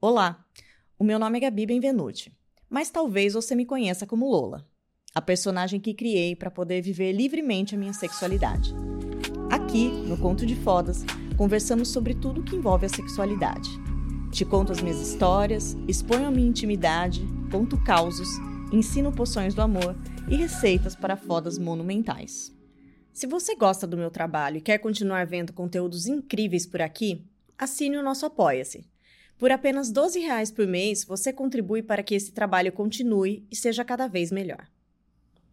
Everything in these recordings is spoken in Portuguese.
Olá, o meu nome é Gabi Benvenuti, mas talvez você me conheça como Lola, a personagem que criei para poder viver livremente a minha sexualidade. Aqui, no Conto de Fodas, conversamos sobre tudo que envolve a sexualidade. Te conto as minhas histórias, exponho a minha intimidade, conto causos, ensino poções do amor e receitas para fodas monumentais. Se você gosta do meu trabalho e quer continuar vendo conteúdos incríveis por aqui, assine o nosso Apoia-se por apenas 12 reais por mês, você contribui para que esse trabalho continue e seja cada vez melhor.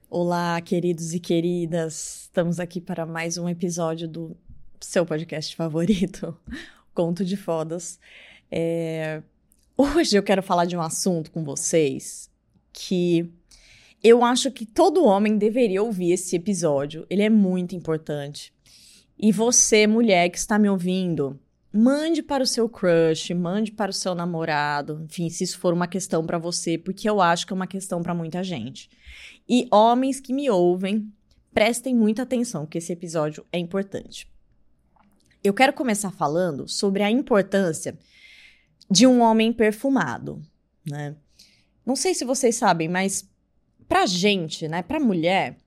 Olá, queridos e queridas! Estamos aqui para mais um episódio do seu podcast favorito, Conto de Fodas. É... Hoje eu quero falar de um assunto com vocês que eu acho que todo homem deveria ouvir esse episódio. Ele é muito importante. E você, mulher que está me ouvindo, mande para o seu crush, mande para o seu namorado, enfim, se isso for uma questão para você, porque eu acho que é uma questão para muita gente. E homens que me ouvem, prestem muita atenção, porque esse episódio é importante. Eu quero começar falando sobre a importância de um homem perfumado, né? Não sei se vocês sabem, mas pra gente, né, pra mulher,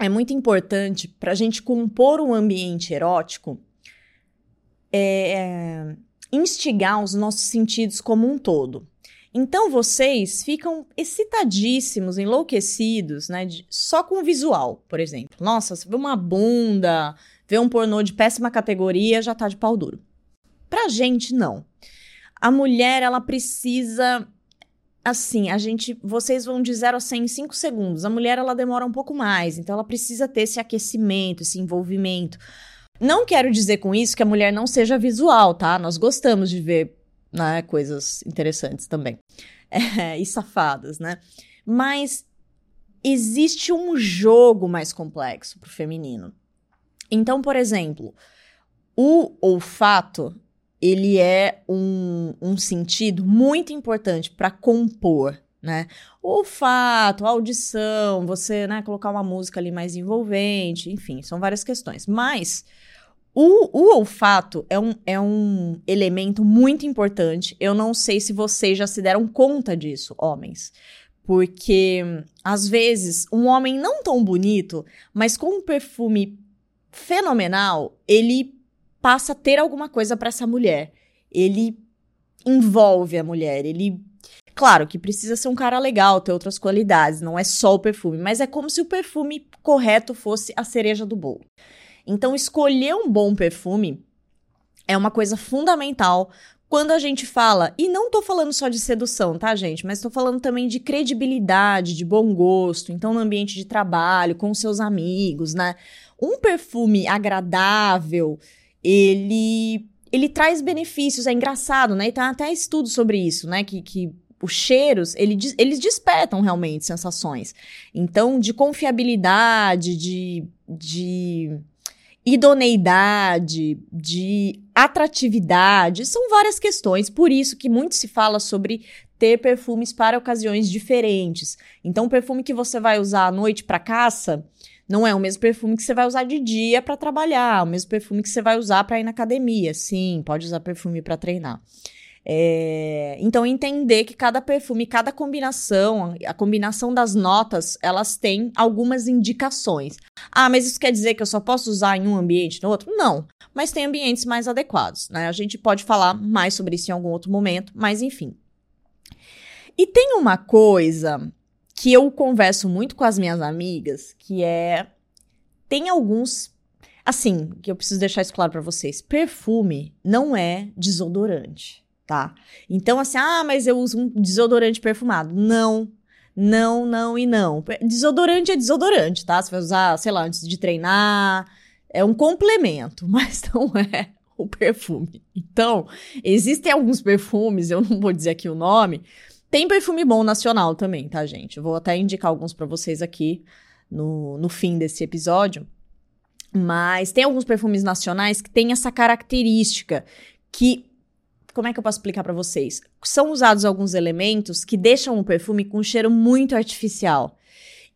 é muito importante pra gente compor um ambiente erótico é, instigar os nossos sentidos como um todo. Então vocês ficam excitadíssimos, enlouquecidos, né? De, só com o visual, por exemplo. Nossa, você vê uma bunda, vê um pornô de péssima categoria, já tá de pau duro. Pra gente, não. A mulher, ela precisa. Assim, a gente. Vocês vão de 0 a 100 em 5 segundos. A mulher, ela demora um pouco mais. Então, ela precisa ter esse aquecimento, esse envolvimento. Não quero dizer com isso que a mulher não seja visual, tá? Nós gostamos de ver né, coisas interessantes também. É, e safadas, né? Mas existe um jogo mais complexo pro feminino. Então, por exemplo, o olfato, ele é um, um sentido muito importante para compor, né? O olfato, a audição, você, né, colocar uma música ali mais envolvente, enfim, são várias questões. Mas o, o, olfato é um, é um elemento muito importante. Eu não sei se vocês já se deram conta disso, homens. Porque, às vezes, um homem não tão bonito, mas com um perfume fenomenal, ele passa a ter alguma coisa para essa mulher. Ele envolve a mulher, ele Claro que precisa ser um cara legal, ter outras qualidades, não é só o perfume, mas é como se o perfume correto fosse a cereja do bolo. Então, escolher um bom perfume é uma coisa fundamental quando a gente fala, e não tô falando só de sedução, tá, gente? Mas tô falando também de credibilidade, de bom gosto. Então, no ambiente de trabalho, com seus amigos, né? Um perfume agradável, ele ele traz benefícios, é engraçado, né? E tem até estudo sobre isso, né? Que, que os cheiros, ele, eles despertam realmente sensações. Então, de confiabilidade, de, de idoneidade, de atratividade, são várias questões, por isso que muito se fala sobre ter perfumes para ocasiões diferentes. Então, o perfume que você vai usar à noite para caça não é o mesmo perfume que você vai usar de dia para trabalhar, o mesmo perfume que você vai usar para ir na academia. Sim, pode usar perfume para treinar. É, então, entender que cada perfume, cada combinação, a combinação das notas, elas têm algumas indicações. Ah, mas isso quer dizer que eu só posso usar em um ambiente no outro? Não. Mas tem ambientes mais adequados, né? A gente pode falar mais sobre isso em algum outro momento, mas enfim. E tem uma coisa que eu converso muito com as minhas amigas, que é. Tem alguns. Assim, que eu preciso deixar isso claro para vocês: perfume não é desodorante tá? Então, assim, ah, mas eu uso um desodorante perfumado. Não, não, não e não. Desodorante é desodorante, tá? Você vai usar, sei lá, antes de treinar. É um complemento, mas não é o perfume. Então, existem alguns perfumes, eu não vou dizer aqui o nome. Tem perfume bom nacional também, tá, gente? Eu vou até indicar alguns para vocês aqui no, no fim desse episódio. Mas tem alguns perfumes nacionais que têm essa característica que como é que eu posso explicar para vocês? São usados alguns elementos que deixam o perfume com um cheiro muito artificial.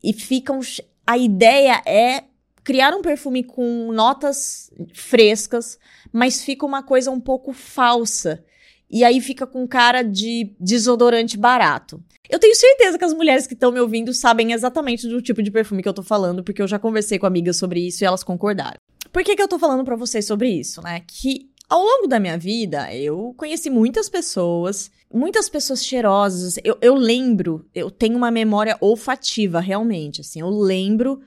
E ficam. A ideia é criar um perfume com notas frescas, mas fica uma coisa um pouco falsa. e aí fica com cara de desodorante barato. Eu tenho certeza que as mulheres que estão me ouvindo sabem exatamente do tipo de perfume que eu tô falando, porque eu já conversei com amigas sobre isso e elas concordaram. Por que, que eu tô falando para vocês sobre isso, né? Que ao longo da minha vida, eu conheci muitas pessoas, muitas pessoas cheirosas. Eu, eu lembro, eu tenho uma memória olfativa, realmente. Assim, eu lembro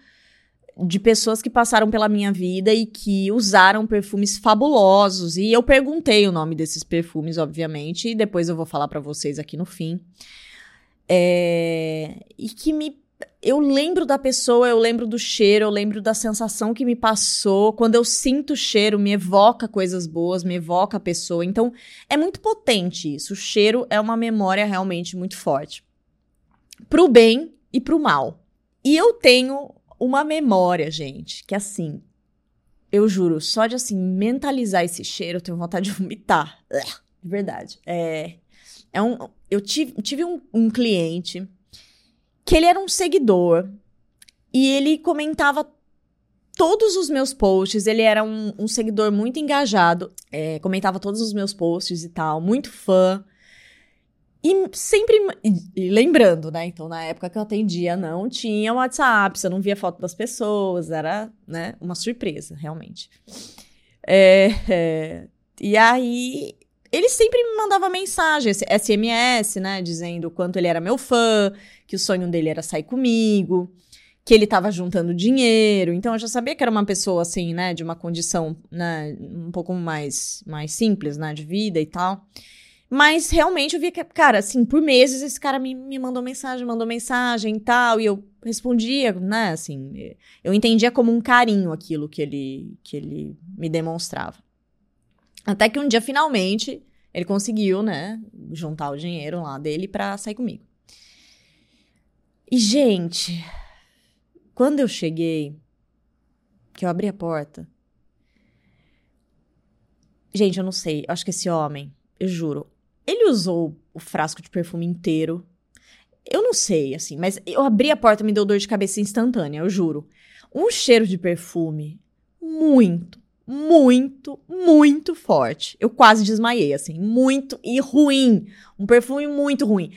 de pessoas que passaram pela minha vida e que usaram perfumes fabulosos. E eu perguntei o nome desses perfumes, obviamente, e depois eu vou falar para vocês aqui no fim. É... E que me. Eu lembro da pessoa, eu lembro do cheiro, eu lembro da sensação que me passou. Quando eu sinto o cheiro, me evoca coisas boas, me evoca a pessoa. Então, é muito potente isso. O cheiro é uma memória realmente muito forte. Pro bem e pro mal. E eu tenho uma memória, gente, que assim, eu juro, só de assim mentalizar esse cheiro, eu tenho vontade de vomitar. De verdade. É, é um, eu tive, tive um, um cliente que ele era um seguidor e ele comentava todos os meus posts. Ele era um, um seguidor muito engajado, é, comentava todos os meus posts e tal, muito fã. E sempre. E, lembrando, né? Então, na época que eu atendia, não tinha WhatsApp, você não via foto das pessoas, era, né? Uma surpresa, realmente. É, é, e aí, ele sempre me mandava mensagem, SMS, né? Dizendo o quanto ele era meu fã, que o sonho dele era sair comigo, que ele tava juntando dinheiro. Então eu já sabia que era uma pessoa assim, né? De uma condição, né? Um pouco mais, mais simples, né? De vida e tal. Mas realmente eu via que, cara, assim, por meses esse cara me, me mandou mensagem, mandou mensagem e tal, e eu respondia, né? Assim, eu entendia como um carinho aquilo que ele, que ele me demonstrava. Até que um dia, finalmente, ele conseguiu, né, juntar o dinheiro lá dele pra sair comigo. E, gente, quando eu cheguei, que eu abri a porta. Gente, eu não sei. Eu acho que esse homem, eu juro, ele usou o frasco de perfume inteiro. Eu não sei, assim, mas eu abri a porta e me deu dor de cabeça instantânea, eu juro. Um cheiro de perfume muito, muito, muito forte. Eu quase desmaiei, assim, muito e ruim. Um perfume muito ruim.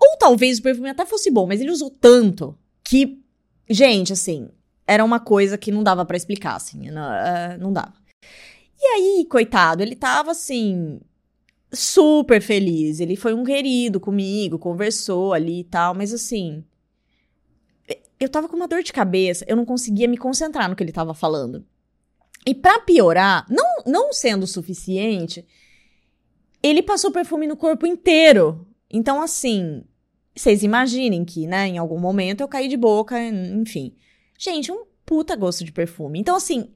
Ou talvez o perfume até fosse bom, mas ele usou tanto que, gente, assim, era uma coisa que não dava para explicar, assim, não, uh, não dava. E aí, coitado, ele tava assim, super feliz. Ele foi um querido comigo, conversou ali e tal, mas assim. Eu tava com uma dor de cabeça, eu não conseguia me concentrar no que ele tava falando. E para piorar, não, não sendo suficiente, ele passou perfume no corpo inteiro. Então, assim, vocês imaginem que, né, em algum momento eu caí de boca, enfim. Gente, um puta gosto de perfume. Então, assim,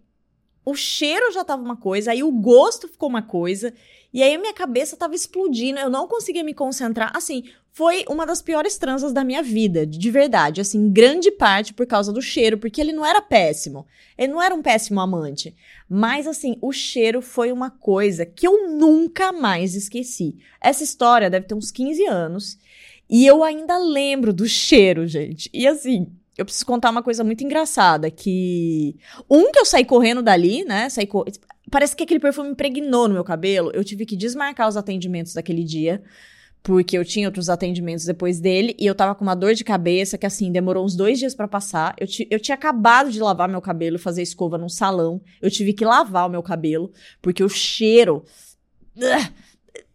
o cheiro já tava uma coisa, aí o gosto ficou uma coisa, e aí a minha cabeça tava explodindo, eu não conseguia me concentrar. Assim, foi uma das piores transas da minha vida, de verdade. Assim, grande parte por causa do cheiro, porque ele não era péssimo. Ele não era um péssimo amante. Mas, assim, o cheiro foi uma coisa que eu nunca mais esqueci. Essa história deve ter uns 15 anos. E eu ainda lembro do cheiro, gente. E assim, eu preciso contar uma coisa muito engraçada, que um que eu saí correndo dali, né? Saí. Parece que aquele perfume impregnou no meu cabelo. Eu tive que desmarcar os atendimentos daquele dia, porque eu tinha outros atendimentos depois dele, e eu tava com uma dor de cabeça que, assim, demorou uns dois dias para passar. Eu, eu tinha acabado de lavar meu cabelo, fazer escova num salão. Eu tive que lavar o meu cabelo, porque o cheiro. Uh,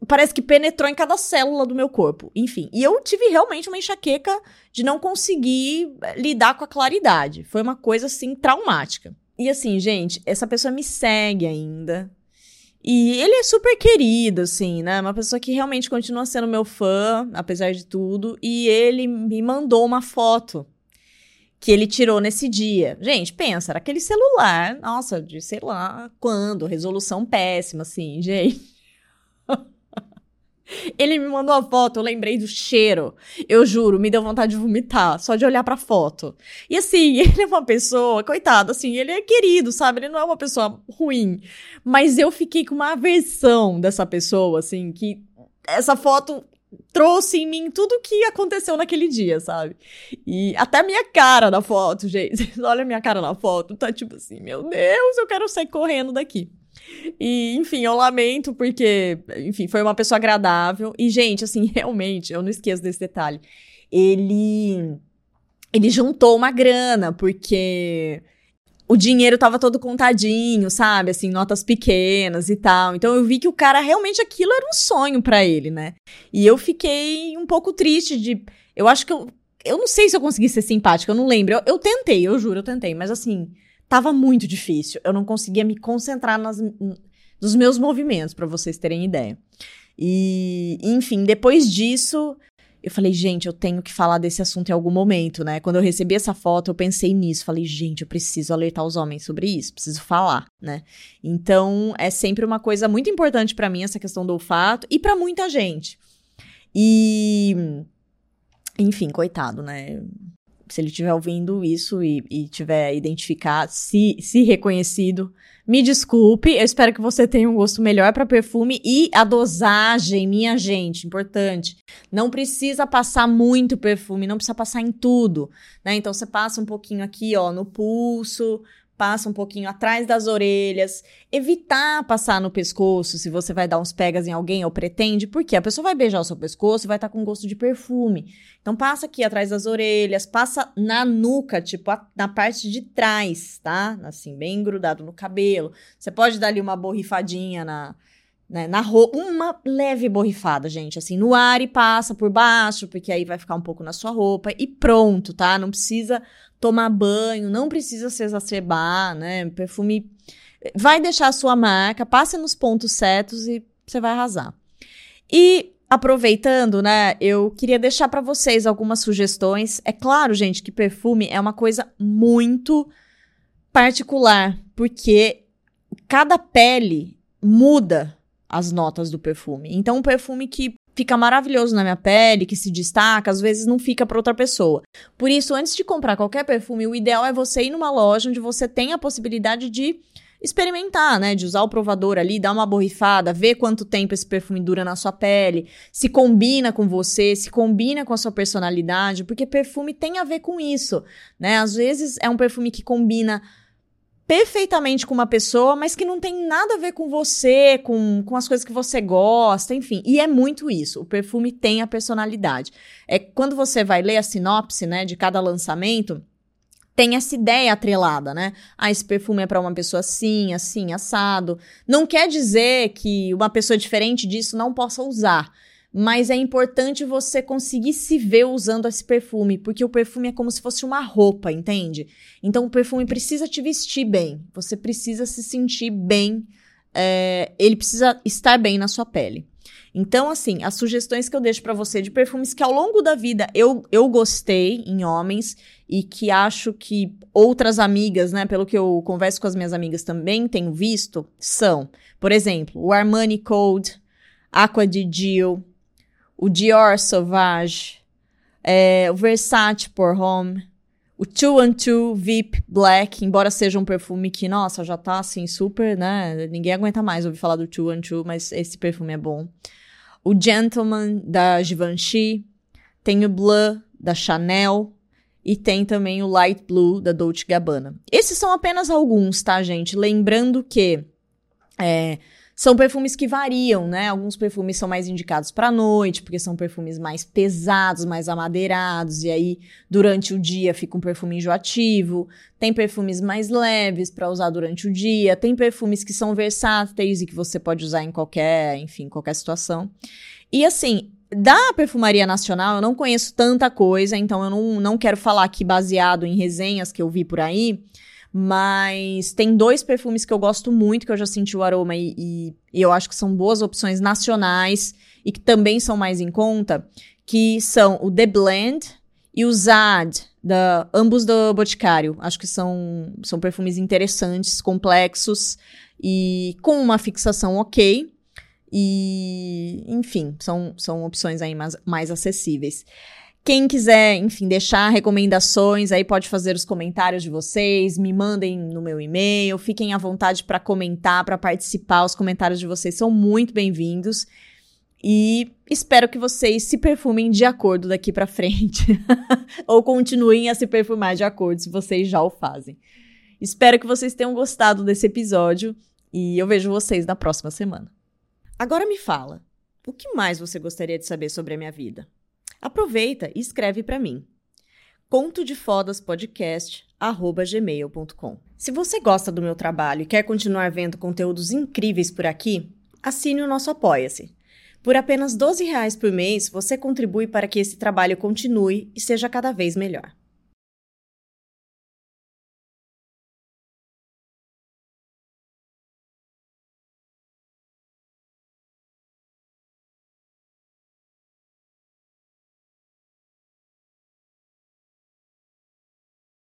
parece que penetrou em cada célula do meu corpo. Enfim, e eu tive realmente uma enxaqueca de não conseguir eh, lidar com a claridade. Foi uma coisa assim traumática. E assim, gente, essa pessoa me segue ainda. E ele é super querido, assim, né? Uma pessoa que realmente continua sendo meu fã, apesar de tudo. E ele me mandou uma foto que ele tirou nesse dia. Gente, pensa, era aquele celular, nossa, de sei lá quando, resolução péssima, assim, gente. Ele me mandou a foto, eu lembrei do cheiro. Eu juro, me deu vontade de vomitar, só de olhar pra foto. E assim, ele é uma pessoa, coitado, assim, ele é querido, sabe? Ele não é uma pessoa ruim. Mas eu fiquei com uma aversão dessa pessoa, assim, que essa foto trouxe em mim tudo o que aconteceu naquele dia, sabe? E até a minha cara na foto, gente. Olha a minha cara na foto, tá tipo assim, meu Deus, eu quero sair correndo daqui. E, enfim, eu lamento porque, enfim, foi uma pessoa agradável. E, gente, assim, realmente, eu não esqueço desse detalhe. Ele. Ele juntou uma grana, porque o dinheiro tava todo contadinho, sabe? Assim, notas pequenas e tal. Então eu vi que o cara realmente aquilo era um sonho para ele, né? E eu fiquei um pouco triste de. Eu acho que eu. Eu não sei se eu consegui ser simpática, eu não lembro. Eu, eu tentei, eu juro, eu tentei. Mas assim, tava muito difícil. Eu não conseguia me concentrar nas, nos meus movimentos, para vocês terem ideia. E, enfim, depois disso, eu falei, gente, eu tenho que falar desse assunto em algum momento, né? Quando eu recebi essa foto, eu pensei nisso. Falei, gente, eu preciso alertar os homens sobre isso, preciso falar, né? Então, é sempre uma coisa muito importante para mim essa questão do olfato e para muita gente. E. Enfim, coitado, né? Se ele estiver ouvindo isso e, e tiver identificado, se, se reconhecido, me desculpe, eu espero que você tenha um gosto melhor para perfume e a dosagem, minha gente, importante. Não precisa passar muito perfume, não precisa passar em tudo, né? Então você passa um pouquinho aqui, ó, no pulso, passa um pouquinho atrás das orelhas, evitar passar no pescoço se você vai dar uns pegas em alguém ou pretende, porque a pessoa vai beijar o seu pescoço e vai estar tá com gosto de perfume. Então passa aqui atrás das orelhas, passa na nuca, tipo a, na parte de trás, tá? Assim, bem grudado no cabelo. Você pode dar ali uma borrifadinha na né, na roupa, uma leve borrifada, gente, assim, no ar e passa por baixo, porque aí vai ficar um pouco na sua roupa e pronto, tá? Não precisa tomar banho, não precisa se exacerbar, né? Perfume vai deixar a sua marca, passe nos pontos certos e você vai arrasar. E aproveitando, né, eu queria deixar para vocês algumas sugestões. É claro, gente, que perfume é uma coisa muito particular, porque cada pele muda as notas do perfume. Então, um perfume que fica maravilhoso na minha pele, que se destaca, às vezes não fica para outra pessoa. Por isso, antes de comprar qualquer perfume, o ideal é você ir numa loja onde você tem a possibilidade de experimentar, né? De usar o provador ali, dar uma borrifada, ver quanto tempo esse perfume dura na sua pele, se combina com você, se combina com a sua personalidade, porque perfume tem a ver com isso, né? Às vezes é um perfume que combina perfeitamente com uma pessoa, mas que não tem nada a ver com você, com, com as coisas que você gosta, enfim. E é muito isso. O perfume tem a personalidade. É quando você vai ler a sinopse, né, de cada lançamento, tem essa ideia atrelada, né? Ah, esse perfume é para uma pessoa assim, assim, assado. Não quer dizer que uma pessoa diferente disso não possa usar mas é importante você conseguir se ver usando esse perfume, porque o perfume é como se fosse uma roupa, entende? Então o perfume precisa te vestir bem, você precisa se sentir bem, é, ele precisa estar bem na sua pele. Então, assim, as sugestões que eu deixo para você de perfumes que ao longo da vida eu, eu gostei em homens e que acho que outras amigas, né, pelo que eu converso com as minhas amigas também tenho visto, são, por exemplo, o Armani Code, Aqua di Gio, o Dior Sauvage, é, o Versace Pour Home, o Two and Two VIP Black, embora seja um perfume que, nossa, já tá assim super, né? Ninguém aguenta mais ouvir falar do Two and Two, mas esse perfume é bom. O Gentleman da Givenchy, tem o Bleu da Chanel e tem também o Light Blue da Dolce Gabbana. Esses são apenas alguns, tá, gente? Lembrando que é, são perfumes que variam, né? Alguns perfumes são mais indicados para noite, porque são perfumes mais pesados, mais amadeirados, e aí durante o dia fica um perfume enjoativo. Tem perfumes mais leves para usar durante o dia, tem perfumes que são versáteis e que você pode usar em qualquer, enfim, qualquer situação. E assim, da perfumaria nacional, eu não conheço tanta coisa, então eu não, não quero falar aqui baseado em resenhas que eu vi por aí. Mas tem dois perfumes que eu gosto muito, que eu já senti o aroma e, e, e eu acho que são boas opções nacionais e que também são mais em conta, que são o The Blend e o Zad, da, ambos do Boticário. Acho que são, são perfumes interessantes, complexos e com uma fixação ok. E, enfim, são, são opções aí mais, mais acessíveis. Quem quiser, enfim, deixar recomendações, aí pode fazer os comentários de vocês, me mandem no meu e-mail, fiquem à vontade para comentar, para participar. Os comentários de vocês são muito bem-vindos. E espero que vocês se perfumem de acordo daqui para frente. Ou continuem a se perfumar de acordo se vocês já o fazem. Espero que vocês tenham gostado desse episódio. E eu vejo vocês na próxima semana. Agora me fala, o que mais você gostaria de saber sobre a minha vida? Aproveita e escreve para mim. Conto de Fodas Podcast gmail.com. Se você gosta do meu trabalho e quer continuar vendo conteúdos incríveis por aqui, assine o nosso Apoia-se. Por apenas R$ 12 por mês, você contribui para que esse trabalho continue e seja cada vez melhor.